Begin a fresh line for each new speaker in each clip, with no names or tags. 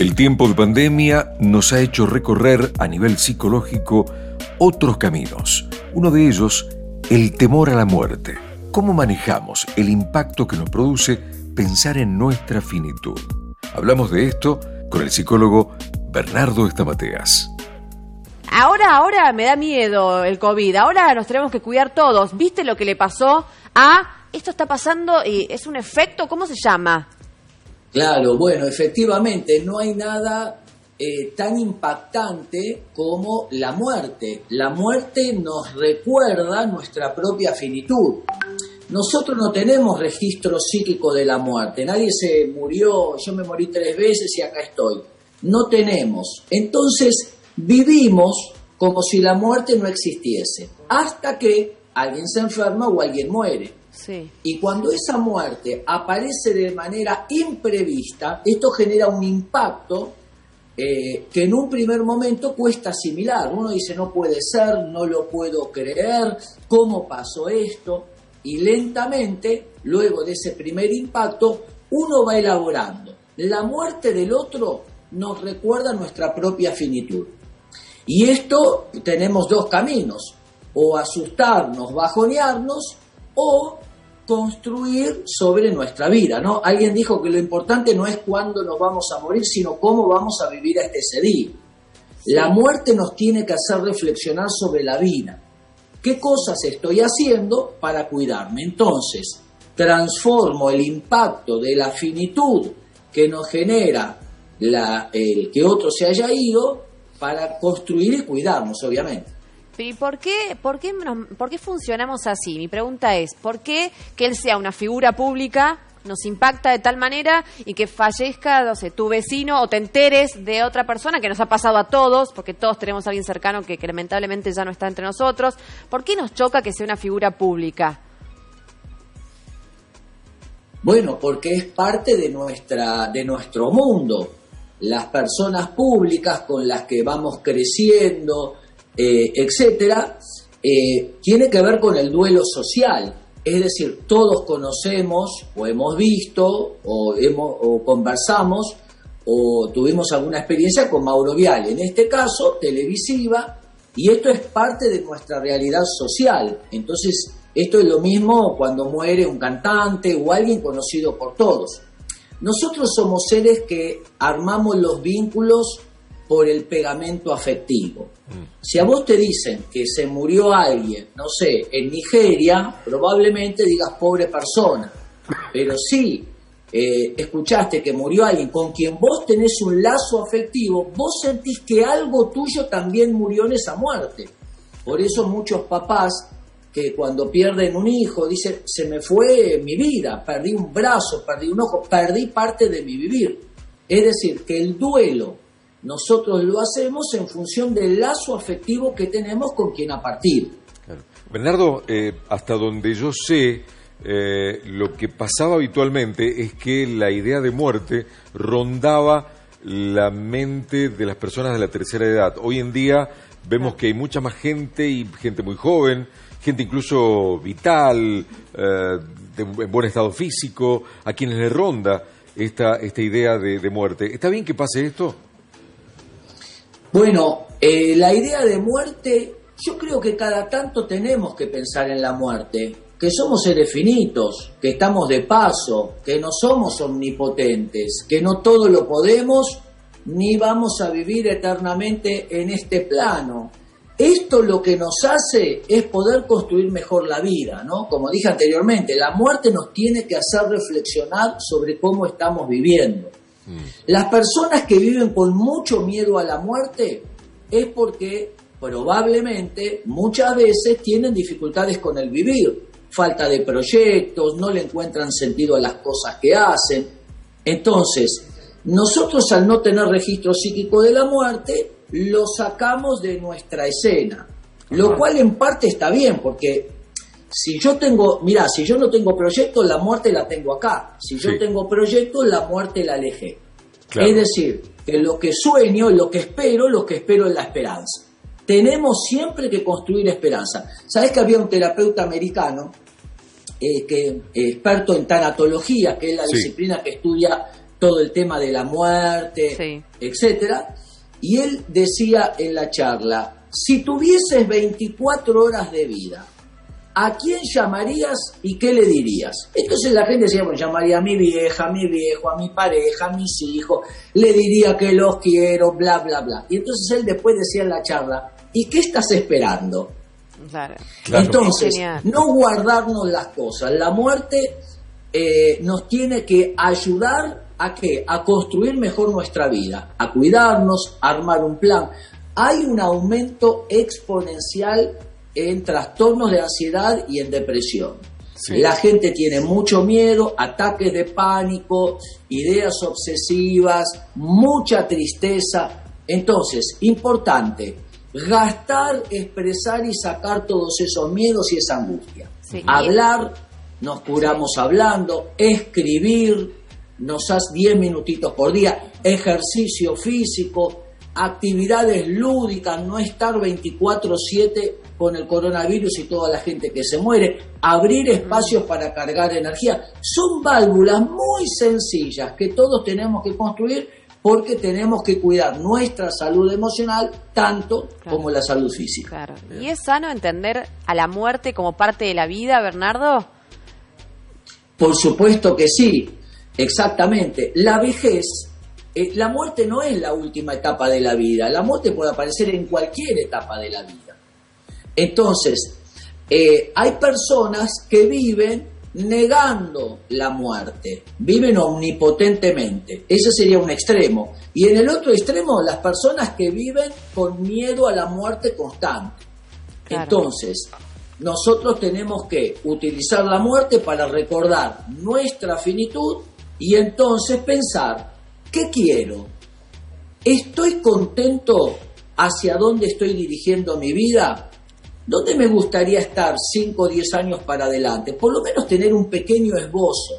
El tiempo de pandemia nos ha hecho recorrer a nivel psicológico otros caminos. Uno de ellos, el temor a la muerte. ¿Cómo manejamos el impacto que nos produce pensar en nuestra finitud? Hablamos de esto con el psicólogo Bernardo Estamateas.
Ahora, ahora me da miedo el COVID. Ahora nos tenemos que cuidar todos. ¿Viste lo que le pasó a esto está pasando y es un efecto? ¿Cómo se llama?
Claro, bueno, efectivamente, no hay nada eh, tan impactante como la muerte. La muerte nos recuerda nuestra propia finitud. Nosotros no tenemos registro psíquico de la muerte. Nadie se murió, yo me morí tres veces y acá estoy. No tenemos. Entonces vivimos como si la muerte no existiese, hasta que alguien se enferma o alguien muere. Y cuando esa muerte aparece de manera imprevista, esto genera un impacto eh, que en un primer momento cuesta asimilar. Uno dice, no puede ser, no lo puedo creer, ¿cómo pasó esto? Y lentamente, luego de ese primer impacto, uno va elaborando. La muerte del otro nos recuerda nuestra propia finitud. Y esto tenemos dos caminos, o asustarnos, bajonearnos, o construir sobre nuestra vida, ¿no? Alguien dijo que lo importante no es cuándo nos vamos a morir, sino cómo vamos a vivir hasta ese día. La muerte nos tiene que hacer reflexionar sobre la vida. ¿Qué cosas estoy haciendo para cuidarme? Entonces, transformo el impacto de la finitud que nos genera la, el que otro se haya ido para construir y cuidarnos, obviamente.
¿Y por qué, por, qué, por qué funcionamos así? Mi pregunta es, ¿por qué que él sea una figura pública nos impacta de tal manera y que fallezca, no sé, tu vecino o te enteres de otra persona que nos ha pasado a todos, porque todos tenemos a alguien cercano que, que lamentablemente ya no está entre nosotros. ¿Por qué nos choca que sea una figura pública?
Bueno, porque es parte de nuestra de nuestro mundo. Las personas públicas con las que vamos creciendo, eh, etcétera, eh, tiene que ver con el duelo social. Es decir, todos conocemos o hemos visto o, hemos, o conversamos o tuvimos alguna experiencia con Mauro Viale, en este caso televisiva, y esto es parte de nuestra realidad social. Entonces, esto es lo mismo cuando muere un cantante o alguien conocido por todos. Nosotros somos seres que armamos los vínculos por el pegamento afectivo. Mm. Si a vos te dicen que se murió alguien, no sé, en Nigeria, probablemente digas pobre persona. Pero si eh, escuchaste que murió alguien con quien vos tenés un lazo afectivo, vos sentís que algo tuyo también murió en esa muerte. Por eso muchos papás que cuando pierden un hijo dicen, se me fue mi vida, perdí un brazo, perdí un ojo, perdí parte de mi vivir. Es decir, que el duelo nosotros lo hacemos en función del lazo afectivo que tenemos con quien a partir.
Bernardo, eh, hasta donde yo sé, eh, lo que pasaba habitualmente es que la idea de muerte rondaba la mente de las personas de la tercera edad. Hoy en día vemos que hay mucha más gente y gente muy joven, gente incluso vital, eh, en buen estado físico, a quienes le ronda esta, esta idea de muerte. ¿Está bien que pase esto?
Bueno, eh, la idea de muerte, yo creo que cada tanto tenemos que pensar en la muerte, que somos seres finitos, que estamos de paso, que no somos omnipotentes, que no todo lo podemos ni vamos a vivir eternamente en este plano. Esto lo que nos hace es poder construir mejor la vida, ¿no? Como dije anteriormente, la muerte nos tiene que hacer reflexionar sobre cómo estamos viviendo. Mm. Las personas que viven con mucho miedo a la muerte es porque probablemente muchas veces tienen dificultades con el vivir, falta de proyectos, no le encuentran sentido a las cosas que hacen. Entonces, nosotros al no tener registro psíquico de la muerte, lo sacamos de nuestra escena, lo cual en parte está bien, porque si yo tengo, mira, si yo no tengo proyecto, la muerte la tengo acá. Si yo tengo proyecto, la muerte la alejé. Es decir, que lo que sueño, lo que espero, lo que espero es la esperanza. Tenemos siempre que construir esperanza. ¿Sabes que había un terapeuta americano, eh, que, experto en tanatología, que es la disciplina que estudia todo el tema de la muerte,
Sí.
etcétera. Y él decía en la charla, si tuvieses 24 horas de vida, ¿a quién llamarías y qué le dirías? Entonces la gente decía, bueno, llamaría a mi vieja, a mi viejo, a mi pareja, a mis hijos, le diría que los quiero, bla, bla, bla. Y entonces él después decía en la charla, ¿y qué estás esperando?
Claro.
Claro.
Entonces, no guardarnos las cosas. La muerte eh, nos tiene que ayudar a qué? A construir mejor nuestra vida, a cuidarnos, a armar un plan. Hay un aumento exponencial en trastornos de ansiedad y en depresión.
Sí.
La gente tiene mucho miedo, ataques de pánico, ideas obsesivas, mucha tristeza. Entonces, importante, gastar, expresar y sacar todos esos miedos y esa angustia.
Sí.
Hablar, nos curamos hablando, escribir, nos hace 10 minutitos por día, ejercicio físico, actividades lúdicas, no estar 24/7 con el coronavirus y toda la gente que se muere, abrir espacios para cargar energía. Son válvulas muy sencillas que todos tenemos que construir porque tenemos que cuidar nuestra salud emocional tanto
Claro.
como la salud física.
Claro. ¿Y es sano entender a la muerte como parte de la vida, Bernardo?
Por supuesto que sí, exactamente. La vejez, eh, la muerte no es la última etapa de la vida, la muerte puede aparecer en cualquier etapa de la vida. Entonces, eh, hay personas que viven negando la muerte, viven omnipotentemente, ese sería un extremo. Y en el otro extremo, las personas que viven con miedo a la muerte constante.
Claro.
Entonces, nosotros tenemos que utilizar la muerte para recordar nuestra finitud y entonces pensar, ¿qué quiero? ¿Estoy contento hacia dónde estoy dirigiendo mi vida? ¿Dónde me gustaría estar 5 o 10 años para adelante? Por lo menos tener un pequeño esbozo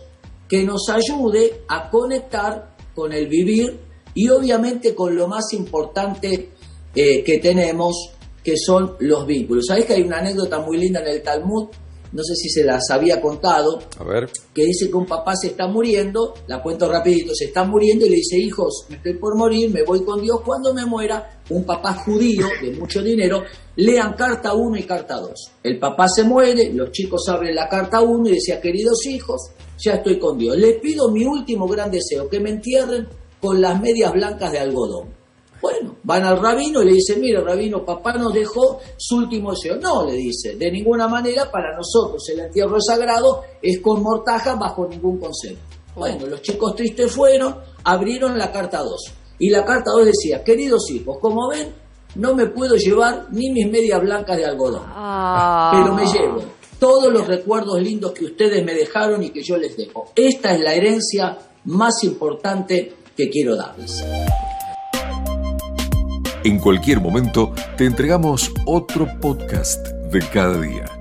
que nos ayude a conectar con el vivir y obviamente con lo más importante eh, que tenemos, que son los vínculos. ¿Sabés que hay una anécdota muy linda en el Talmud? No sé si se las había contado,
A ver.
que dice que un papá se está muriendo, la cuento rapidito, se está muriendo y le dice, hijos, me estoy por morir, me voy con Dios, cuando me muera, un papá judío de mucho dinero, lean carta 1 y carta 2. El papá se muere, los chicos abren la carta 1 y decía, queridos hijos, ya estoy con Dios. Les pido mi último gran deseo, que me entierren con las medias blancas de algodón. Bueno, van al rabino y le dicen, mire rabino, papá nos dejó su último deseo. No, le dice, de ninguna manera para nosotros el entierro sagrado, es con mortaja bajo ningún concepto. Bueno, los chicos tristes fueron, abrieron la carta 2. Y la carta 2 decía, queridos hijos, como ven, no me puedo llevar ni mis medias blancas de algodón,
Ah.
pero me llevo todos los recuerdos lindos que ustedes me dejaron y que yo les dejo. Esta es la herencia más importante que quiero darles.
En cualquier momento te entregamos otro podcast de cada día.